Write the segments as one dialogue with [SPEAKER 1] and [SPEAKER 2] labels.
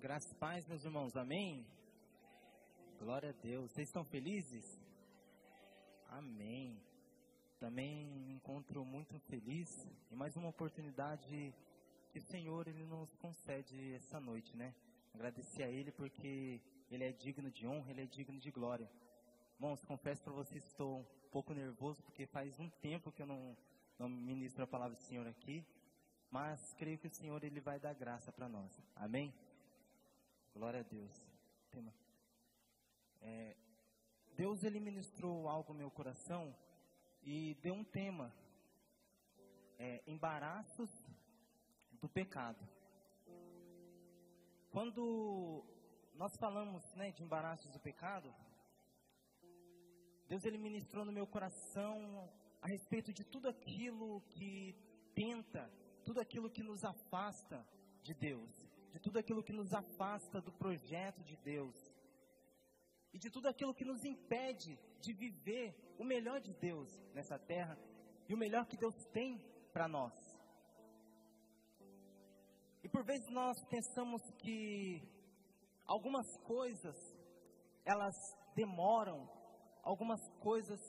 [SPEAKER 1] Graças paz, meus irmãos, amém? Glória a Deus. Vocês estão felizes? Amém. Também me encontro muito feliz em mais uma oportunidade que o Senhor ele nos concede essa noite, né? Agradecer a Ele porque Ele é digno de honra, Ele é digno de glória. Irmãos, confesso para vocês que estou um pouco nervoso porque faz um tempo que eu não, não ministro a palavra do Senhor aqui, mas creio que o Senhor ele vai dar graça para nós. Amém? Glória a Deus. É, Deus ele ministrou algo no meu coração e deu um tema: é, embaraços do pecado. Quando nós falamos né, de embaraços do pecado, Deus ele ministrou no meu coração a respeito de tudo aquilo que tenta, tudo aquilo que nos afasta de Deus de tudo aquilo que nos afasta do projeto de Deus e de tudo aquilo que nos impede de viver o melhor de Deus nessa terra e o melhor que Deus tem para nós. E por vezes nós pensamos que algumas coisas elas demoram, algumas coisas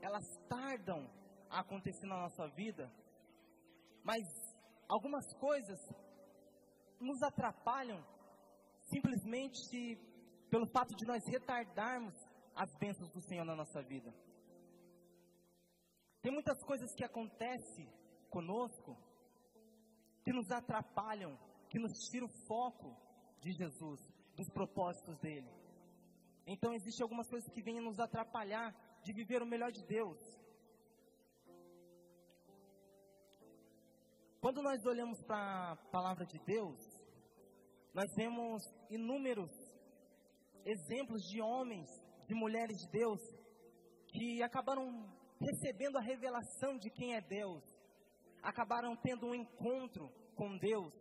[SPEAKER 1] elas tardam a acontecer na nossa vida, mas algumas coisas nos atrapalham simplesmente pelo fato de nós retardarmos as bênçãos do Senhor na nossa vida. Tem muitas coisas que acontecem conosco que nos atrapalham, que nos tiram o foco de Jesus, dos propósitos dele. Então existem algumas coisas que vêm nos atrapalhar de viver o melhor de Deus. Quando nós olhamos para a palavra de Deus, nós vemos inúmeros exemplos de homens, de mulheres de Deus, que acabaram recebendo a revelação de quem é Deus, acabaram tendo um encontro com Deus,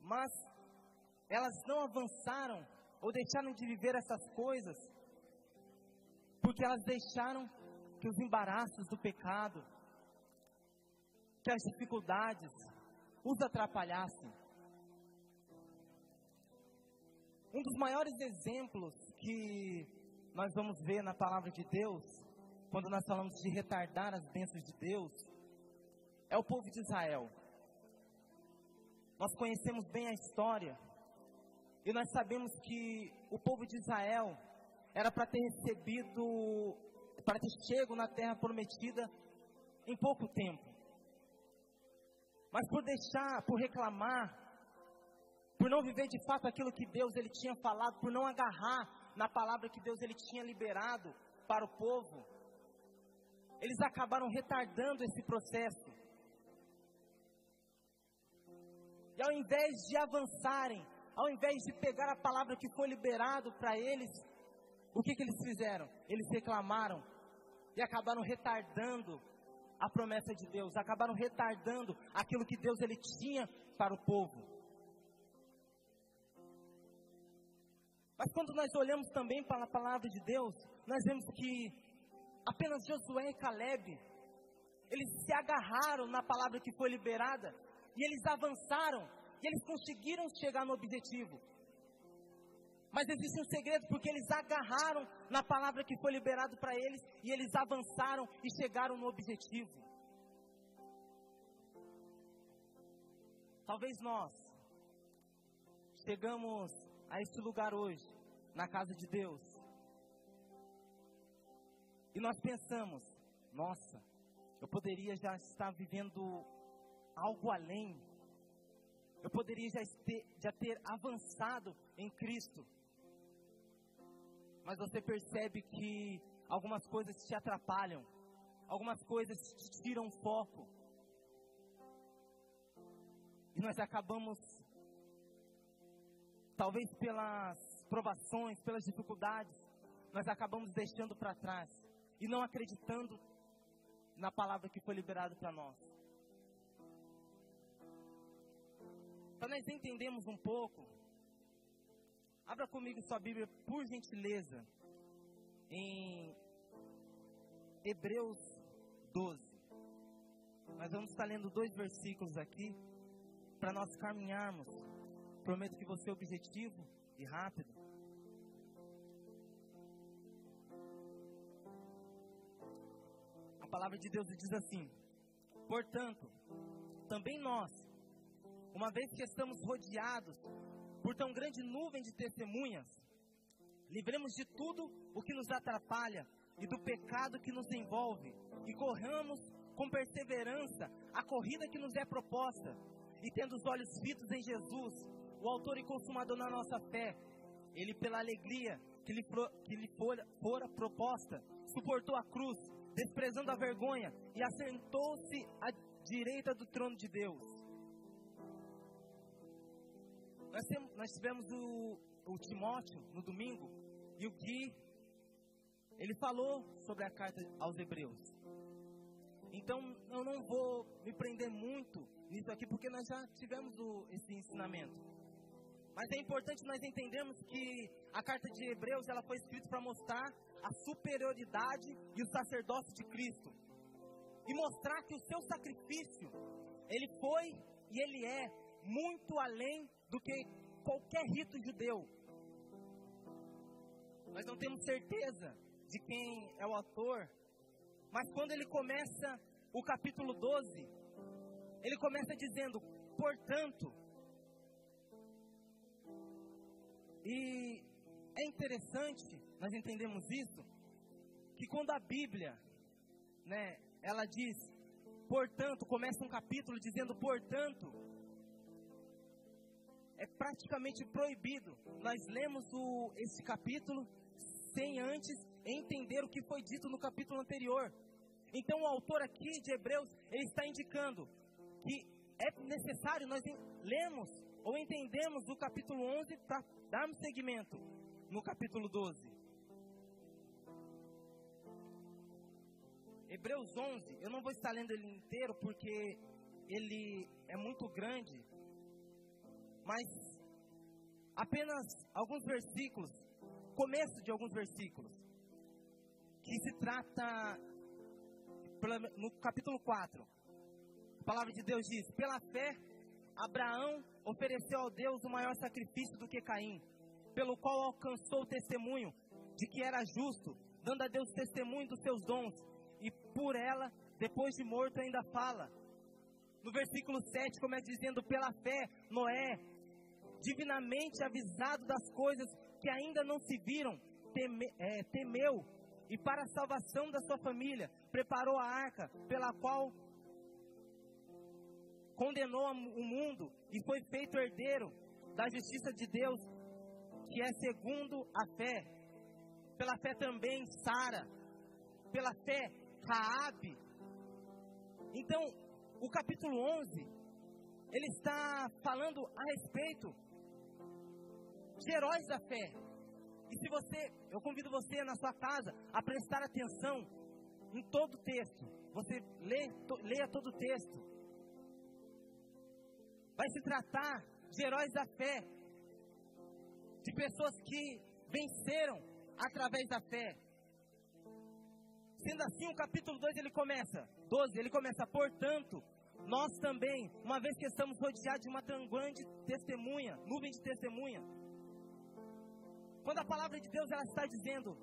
[SPEAKER 1] mas elas não avançaram ou deixaram de viver essas coisas, porque elas deixaram que os embaraços do pecado, que as dificuldades os atrapalhassem. Um dos maiores exemplos que nós vamos ver na palavra de Deus, quando nós falamos de retardar as bênçãos de Deus, é o povo de Israel. Nós conhecemos bem a história e nós sabemos que o povo de Israel era para ter recebido, para ter chego na terra prometida em pouco tempo. Mas por deixar, por reclamar, por não viver de fato aquilo que Deus ele tinha falado, por não agarrar na palavra que Deus ele tinha liberado para o povo, eles acabaram retardando esse processo. E ao invés de avançarem, ao invés de pegar a palavra que foi liberado para eles, o que, que eles fizeram? Eles reclamaram e acabaram retardando a promessa de Deus, acabaram retardando aquilo que Deus ele tinha para o povo. Mas quando nós olhamos também para a palavra de Deus, nós vemos que apenas Josué e Caleb, eles se agarraram na palavra que foi liberada, e eles avançaram, e eles conseguiram chegar no objetivo. Mas existe um segredo, porque eles agarraram na palavra que foi liberada para eles, e eles avançaram e chegaram no objetivo. Talvez nós chegamos a este lugar hoje, na casa de Deus. E nós pensamos, nossa, eu poderia já estar vivendo algo além. Eu poderia já ter, já ter avançado em Cristo. Mas você percebe que algumas coisas te atrapalham, algumas coisas te tiram foco. E nós acabamos talvez pelas provações, pelas dificuldades, nós acabamos deixando para trás e não acreditando na palavra que foi liberada para nós. Para nós entendermos um pouco, abra comigo sua Bíblia, por gentileza, em Hebreus 12. Nós vamos estar lendo dois versículos aqui, para nós caminharmos Prometo que vou ser objetivo e rápido. A palavra de Deus diz assim: Portanto, também nós, uma vez que estamos rodeados por tão grande nuvem de testemunhas, livremos de tudo o que nos atrapalha e do pecado que nos envolve, e corramos com perseverança a corrida que nos é proposta, e tendo os olhos fitos em Jesus, o autor e consumador da nossa fé, ele pela alegria que lhe, que lhe fora, fora proposta, suportou a cruz, desprezando a vergonha, e assentou-se à direita do trono de Deus. Nós, nós tivemos o, o Timóteo no domingo, e o Gui, ele falou sobre a carta aos Hebreus. Então eu não vou me prender muito nisso aqui, porque nós já tivemos o, esse ensinamento. Mas é importante nós entendermos que a carta de Hebreus ela foi escrita para mostrar a superioridade e o sacerdócio de Cristo. E mostrar que o seu sacrifício, ele foi e ele é muito além do que qualquer rito judeu. Nós não temos certeza de quem é o autor, mas quando ele começa o capítulo 12, ele começa dizendo: portanto, e é interessante nós entendemos isso, que quando a Bíblia, né, ela diz, portanto, começa um capítulo dizendo portanto, é praticamente proibido. Nós lemos o, esse capítulo sem antes entender o que foi dito no capítulo anterior. Então o autor aqui de Hebreus, ele está indicando que é necessário nós lemos ou entendemos o capítulo 11 para darmos seguimento no capítulo 12. Hebreus 11, eu não vou estar lendo ele inteiro porque ele é muito grande, mas apenas alguns versículos, começo de alguns versículos, que se trata no capítulo 4. A palavra de Deus diz: Pela fé, Abraão ofereceu ao Deus o maior sacrifício do que Caim, pelo qual alcançou o testemunho de que era justo, dando a Deus testemunho dos seus dons, e por ela, depois de morto, ainda fala. No versículo 7, começa dizendo: Pela fé, Noé, divinamente avisado das coisas que ainda não se viram, teme, é, temeu e para a salvação da sua família, preparou a arca pela qual condenou o mundo e foi feito herdeiro da justiça de Deus, que é segundo a fé. Pela fé também Sara, pela fé Raabe. Então, o capítulo 11, ele está falando a respeito de heróis da fé, e se você, eu convido você na sua casa a prestar atenção em todo o texto. Você lê, to, leia todo o texto. Vai se tratar de heróis da fé, de pessoas que venceram através da fé. Sendo assim, o capítulo 2 ele começa, 12, ele começa, portanto, nós também, uma vez que estamos rodeados de uma grande testemunha, nuvem de testemunha, quando a palavra de Deus ela está dizendo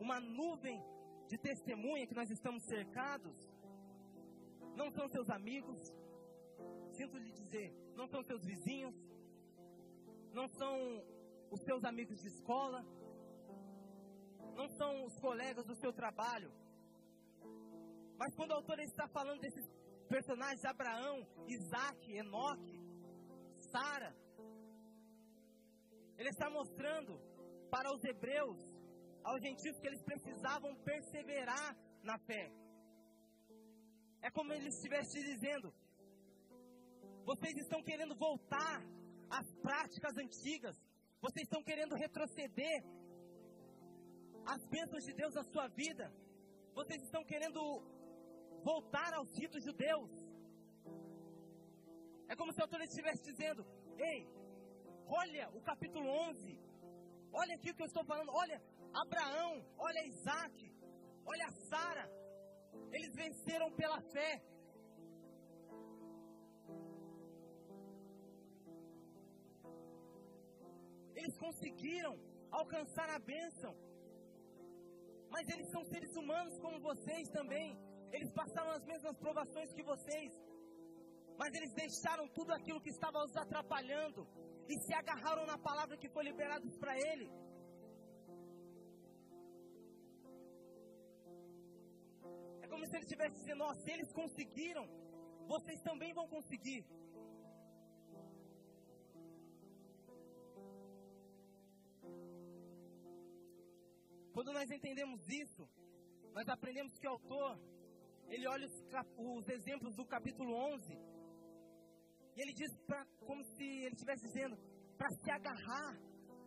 [SPEAKER 1] uma nuvem de testemunha que nós estamos cercados, não são seus amigos, sinto lhe dizer, não são seus vizinhos, não são os seus amigos de escola, não são os colegas do seu trabalho. Mas quando o autor está falando desses personagens, Abraão, Isaac, Enoque, Sara, ele está mostrando para os hebreus, aos gentios, que eles precisavam perseverar na fé. É como ele estivesse dizendo: vocês estão querendo voltar às práticas antigas, vocês estão querendo retroceder às bênçãos de Deus na sua vida, vocês estão querendo voltar aos ritos judeus. É como se o autor estivesse dizendo: Ei, olha o capítulo 11, Olha aqui o que eu estou falando. Olha Abraão, olha Isaac, olha Sara. Eles venceram pela fé. Eles conseguiram alcançar a bênção. Mas eles são seres humanos como vocês também. Eles passaram as mesmas provações que vocês. Mas eles deixaram tudo aquilo que estava os atrapalhando e se agarraram na palavra que foi liberada para ele. É como se ele estivesse dizendo: ó, se eles conseguiram, vocês também vão conseguir. Quando nós entendemos isso, nós aprendemos que o autor, ele olha os, os exemplos do capítulo 11, e ele diz pra, como se ele estivesse dizendo, para se agarrar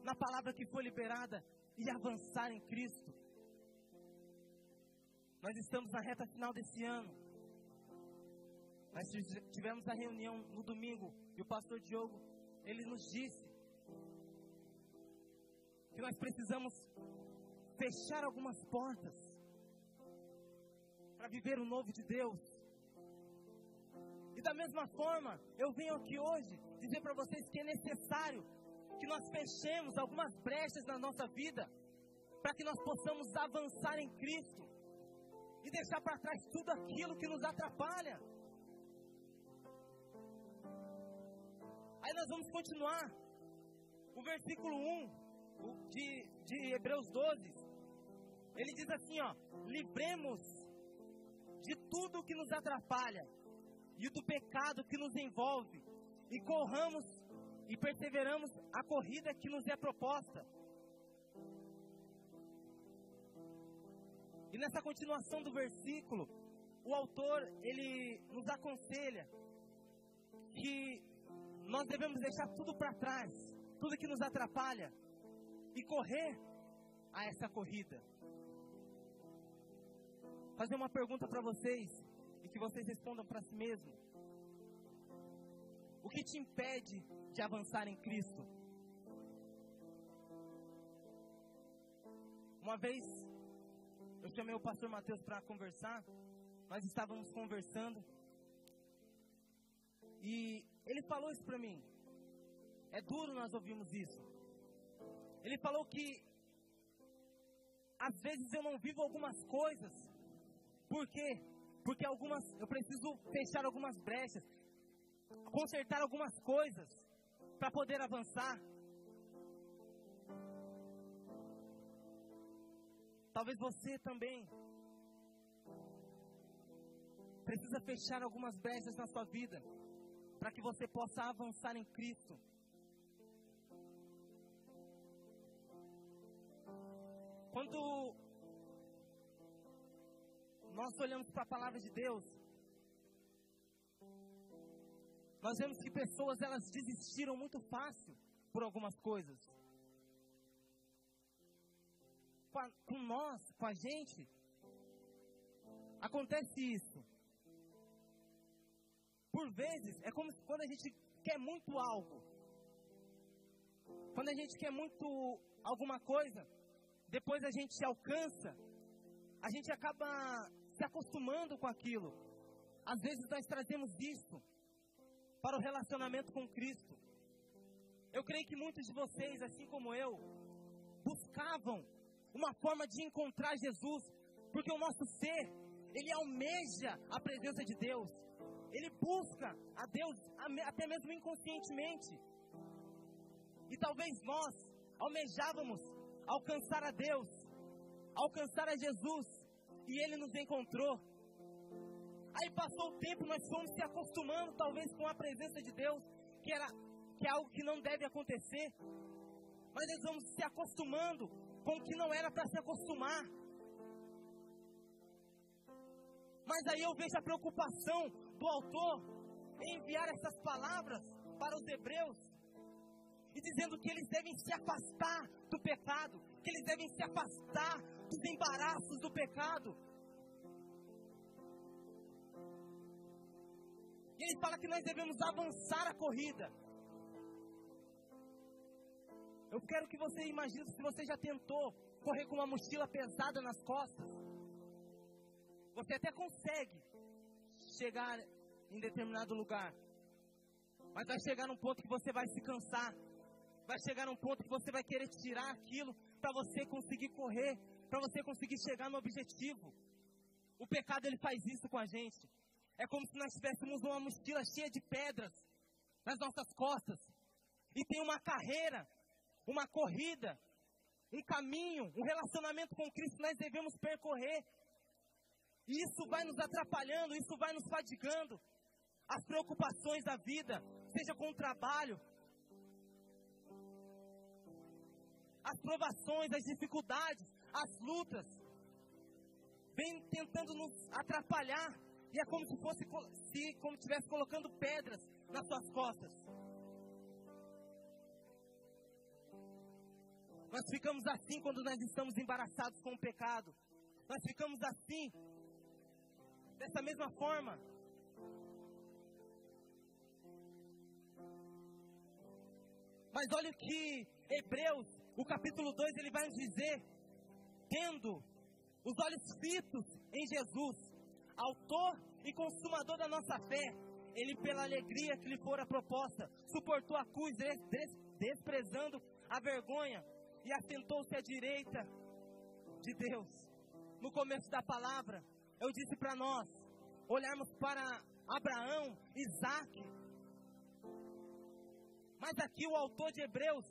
[SPEAKER 1] na palavra que foi liberada e avançar em Cristo. Nós estamos na reta final desse ano. Nós tivemos a reunião no domingo e o pastor Diogo, ele nos disse que nós precisamos fechar algumas portas para viver o novo de Deus. E da mesma forma, eu venho aqui hoje dizer para vocês que é necessário que nós fechemos algumas brechas na nossa vida para que nós possamos avançar em Cristo e deixar para trás tudo aquilo que nos atrapalha. Aí nós vamos continuar. O versículo 1 de, de Hebreus 12 ele diz assim, ó: livremos de tudo que nos atrapalha e do pecado que nos envolve e corramos e perseveramos a corrida que nos é proposta. E nessa continuação do versículo, o autor ele nos aconselha que nós devemos deixar tudo para trás, tudo que nos atrapalha e correr a essa corrida fazer uma pergunta para vocês e que vocês respondam para si mesmo. O que te impede de avançar em Cristo? Uma vez eu chamei o pastor Mateus para conversar, nós estávamos conversando e ele falou isso para mim. É duro nós ouvirmos isso. Ele falou que às vezes eu não vivo algumas coisas por quê? Porque algumas, eu preciso fechar algumas brechas, consertar algumas coisas para poder avançar. Talvez você também precisa fechar algumas brechas na sua vida para que você possa avançar em Cristo. Quando nós olhamos para a palavra de Deus, nós vemos que pessoas elas desistiram muito fácil por algumas coisas. Com, nós, com a gente, acontece isso. Por vezes, é como quando a gente quer muito algo. Quando a gente quer muito alguma coisa, depois a gente alcança, a gente acaba se acostumando com aquilo. Às vezes nós trazemos isso para o relacionamento com Cristo. Eu creio que muitos de vocês, assim como eu, buscavam uma forma de encontrar Jesus, porque o nosso ser, ele almeja a presença de Deus. Ele busca a Deus até mesmo inconscientemente. E talvez nós almejávamos alcançar a Deus, alcançar a Jesus, e ele nos encontrou. Aí passou o tempo, nós fomos se acostumando talvez com a presença de Deus, que era que é algo que não deve acontecer. Mas nós vamos se acostumando com o que não era para se acostumar. Mas aí eu vejo a preocupação do autor em enviar essas palavras para os hebreus e dizendo que eles devem se afastar do pecado, que eles devem se afastar dos embaraços do pecado. E ele fala que nós devemos avançar a corrida. Eu quero que você imagine se você já tentou correr com uma mochila pesada nas costas. Você até consegue chegar em determinado lugar. Mas vai chegar num ponto que você vai se cansar. Vai chegar um ponto que você vai querer tirar aquilo para você conseguir correr, para você conseguir chegar no objetivo. O pecado ele faz isso com a gente. É como se nós tivéssemos uma mochila cheia de pedras nas nossas costas. E tem uma carreira, uma corrida, um caminho, um relacionamento com Cristo que nós devemos percorrer. E isso vai nos atrapalhando, isso vai nos fadigando. As preocupações da vida, seja com o trabalho, as provações, as dificuldades, as lutas, vem tentando nos atrapalhar. E é como se fosse, se como estivesse colocando pedras nas suas costas. Nós ficamos assim quando nós estamos embaraçados com o pecado. Nós ficamos assim, dessa mesma forma. Mas olha o que Hebreus, o capítulo 2, ele vai nos dizer: tendo os olhos fitos em Jesus, autor e consumador da nossa fé, ele, pela alegria que lhe fora proposta, suportou a cruz, desprezando a vergonha, e assentou-se à direita de Deus. No começo da palavra, eu disse para nós olharmos para Abraão, Isaac. Mas aqui o autor de Hebreus,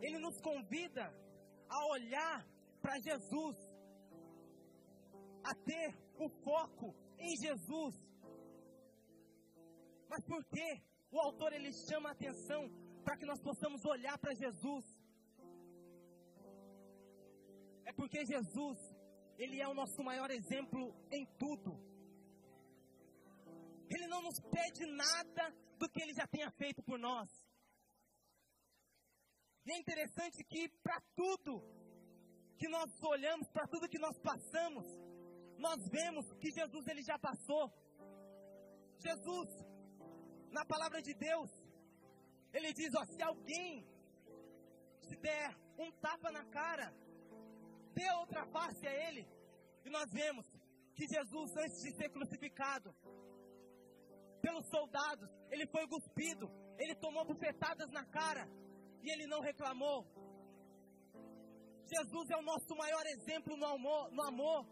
[SPEAKER 1] ele nos convida a olhar para Jesus, a ter o foco em Jesus. Mas por que o autor ele chama a atenção para que nós possamos olhar para Jesus? É porque Jesus, ele é o nosso maior exemplo em tudo. Ele não nos pede nada do que ele já tenha feito por nós. E é interessante que para tudo que nós olhamos, para tudo que nós passamos, nós vemos que Jesus ele já passou. Jesus, na palavra de Deus, ele diz: ó, se alguém te der um tapa na cara, dê outra face a ele. E nós vemos que Jesus, antes de ser crucificado pelos soldados, ele foi cuspido, ele tomou bufetadas na cara e ele não reclamou. Jesus é o nosso maior exemplo no amor, no amor.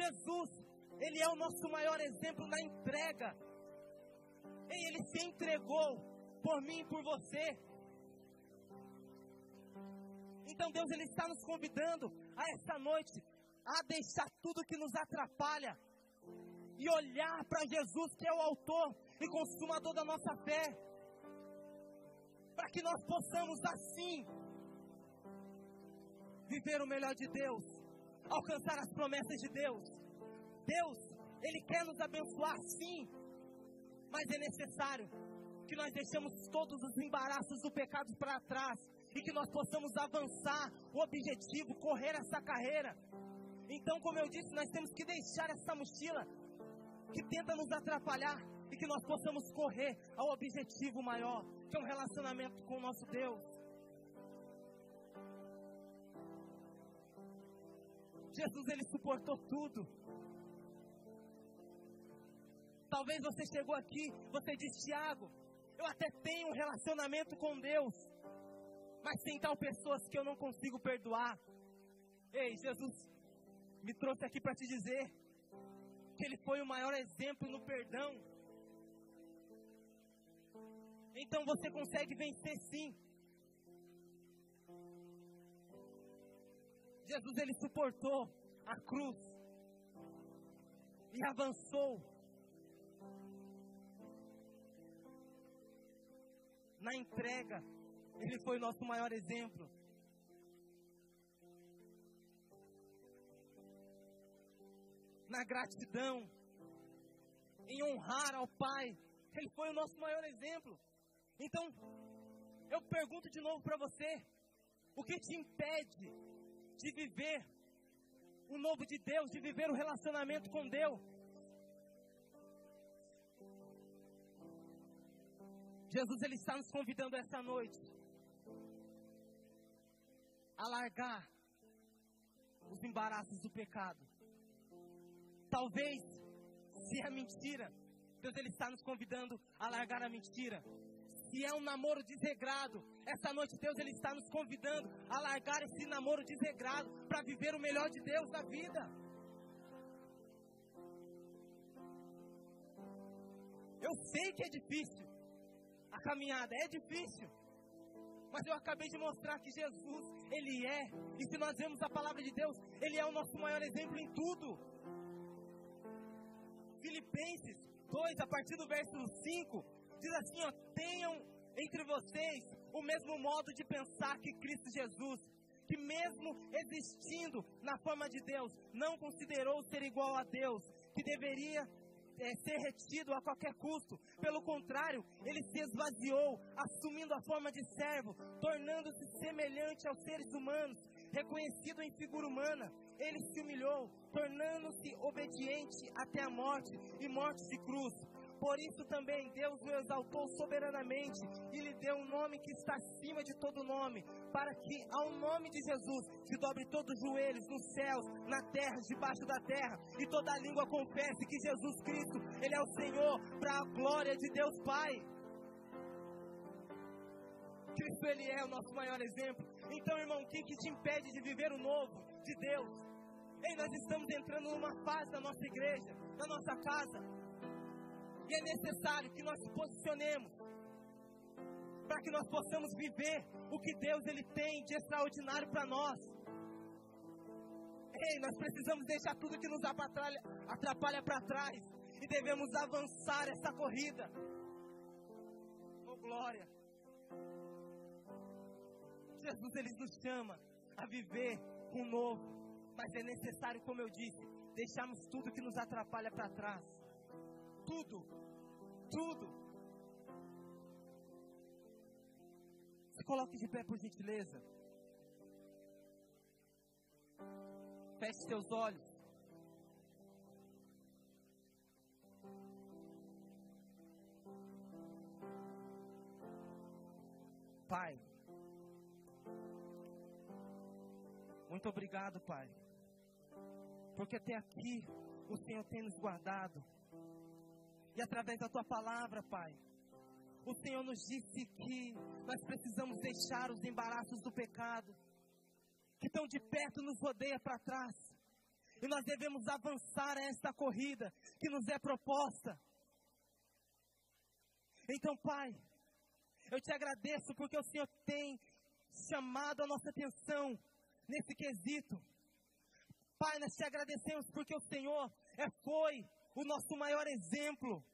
[SPEAKER 1] Jesus, Ele é o nosso maior exemplo na entrega. E Ele se entregou por mim e por você. Então Deus Ele está nos convidando a essa noite a deixar tudo que nos atrapalha e olhar para Jesus, que é o autor e consumador da nossa fé, para que nós possamos assim viver o melhor de Deus, alcançar as promessas de Deus. Deus, Ele quer nos abençoar sim, mas é necessário que nós deixemos todos os embaraços do pecado para trás e que nós possamos avançar o objetivo, correr essa carreira. Então, como eu disse, nós temos que deixar essa mochila que tenta nos atrapalhar e que nós possamos correr ao objetivo maior, que é um relacionamento com o nosso Deus. Jesus ele suportou tudo. Talvez você chegou aqui, você disse, Tiago, eu até tenho um relacionamento com Deus, mas tem tal pessoas que eu não consigo perdoar. Ei, Jesus me trouxe aqui para te dizer que Ele foi o maior exemplo no perdão. Então você consegue vencer sim. Jesus ele suportou a cruz e avançou na entrega. Ele foi o nosso maior exemplo. Na gratidão, em honrar ao Pai, Ele foi o nosso maior exemplo. Então, eu pergunto de novo para você: o que te impede de viver o novo de Deus, de viver o relacionamento com Deus. Jesus ele está nos convidando essa noite a largar os embaraços do pecado. Talvez se a mentira Deus ele está nos convidando a largar a mentira. Se é um namoro desregrado, essa noite Deus ele está nos convidando a largar esse namoro desregrado para viver o melhor de Deus na vida. Eu sei que é difícil. A caminhada é difícil. Mas eu acabei de mostrar que Jesus, Ele é. E se nós vemos a palavra de Deus, Ele é o nosso maior exemplo em tudo. Filipenses 2, a partir do verso 5, diz assim: ó, tenham entre vocês o mesmo modo de pensar que Cristo Jesus, que mesmo existindo na forma de Deus, não considerou ser igual a Deus, que deveria é, ser retido a qualquer custo. Pelo contrário, ele se esvaziou, assumindo a forma de servo, tornando-se semelhante aos seres humanos, reconhecido em figura humana. Ele se humilhou, tornando-se obediente até a morte e morte de cruz. Por isso também Deus o exaltou soberanamente e lhe deu um nome que está acima de todo nome, para que ao nome de Jesus se dobre todos os joelhos nos céus, na terra, debaixo da terra, e toda língua confesse que Jesus Cristo, Ele é o Senhor, para a glória de Deus Pai. Cristo Ele é o nosso maior exemplo. Então, irmão, o que, que te impede de viver o novo de Deus? Ei, nós estamos entrando numa fase da nossa igreja, da nossa casa, e é necessário que nós nos posicionemos para que nós possamos viver o que Deus ele tem de extraordinário para nós. Ei, nós precisamos deixar tudo que nos atrapalha para trás e devemos avançar essa corrida. Oh glória! Jesus ele nos chama a viver um novo, mas é necessário, como eu disse, deixarmos tudo que nos atrapalha para trás tudo. Tudo. Se coloque de pé, por gentileza. Feche seus olhos. Pai, muito obrigado, Pai, porque até aqui o Senhor tem nos guardado e através da tua palavra, Pai. O Senhor nos disse que nós precisamos deixar os embaraços do pecado, que tão de perto nos rodeia para trás, e nós devemos avançar a esta corrida que nos é proposta. Então, Pai, eu te agradeço porque o Senhor tem chamado a nossa atenção nesse quesito. Pai, nós te agradecemos porque o Senhor é, foi o nosso maior exemplo.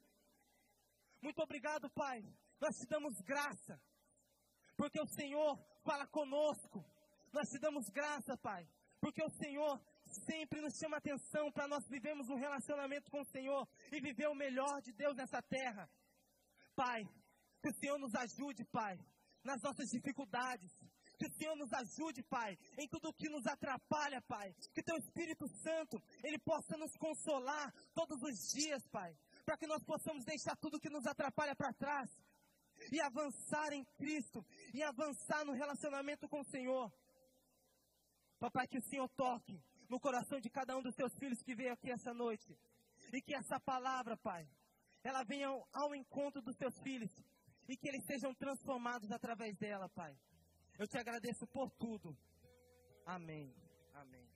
[SPEAKER 1] Muito obrigado, Pai. Nós te damos graça, porque o Senhor fala conosco. Nós te damos graça, Pai, porque o Senhor sempre nos chama atenção para nós vivermos um relacionamento com o Senhor e viver o melhor de Deus nessa terra. Pai, que o Senhor nos ajude, Pai, nas nossas dificuldades, que o Senhor nos ajude, Pai, em tudo o que nos atrapalha, Pai. Que Teu Espírito Santo, Ele possa nos consolar todos os dias, Pai. Para que nós possamos deixar tudo que nos atrapalha para trás. E avançar em Cristo. E avançar no relacionamento com o Senhor. Papai, que o Senhor toque no coração de cada um dos teus filhos que veio aqui essa noite. E que essa palavra, Pai, ela venha ao, ao encontro dos teus filhos. E que eles sejam transformados através dela, Pai. Eu te agradeço por tudo. Amém. Amém.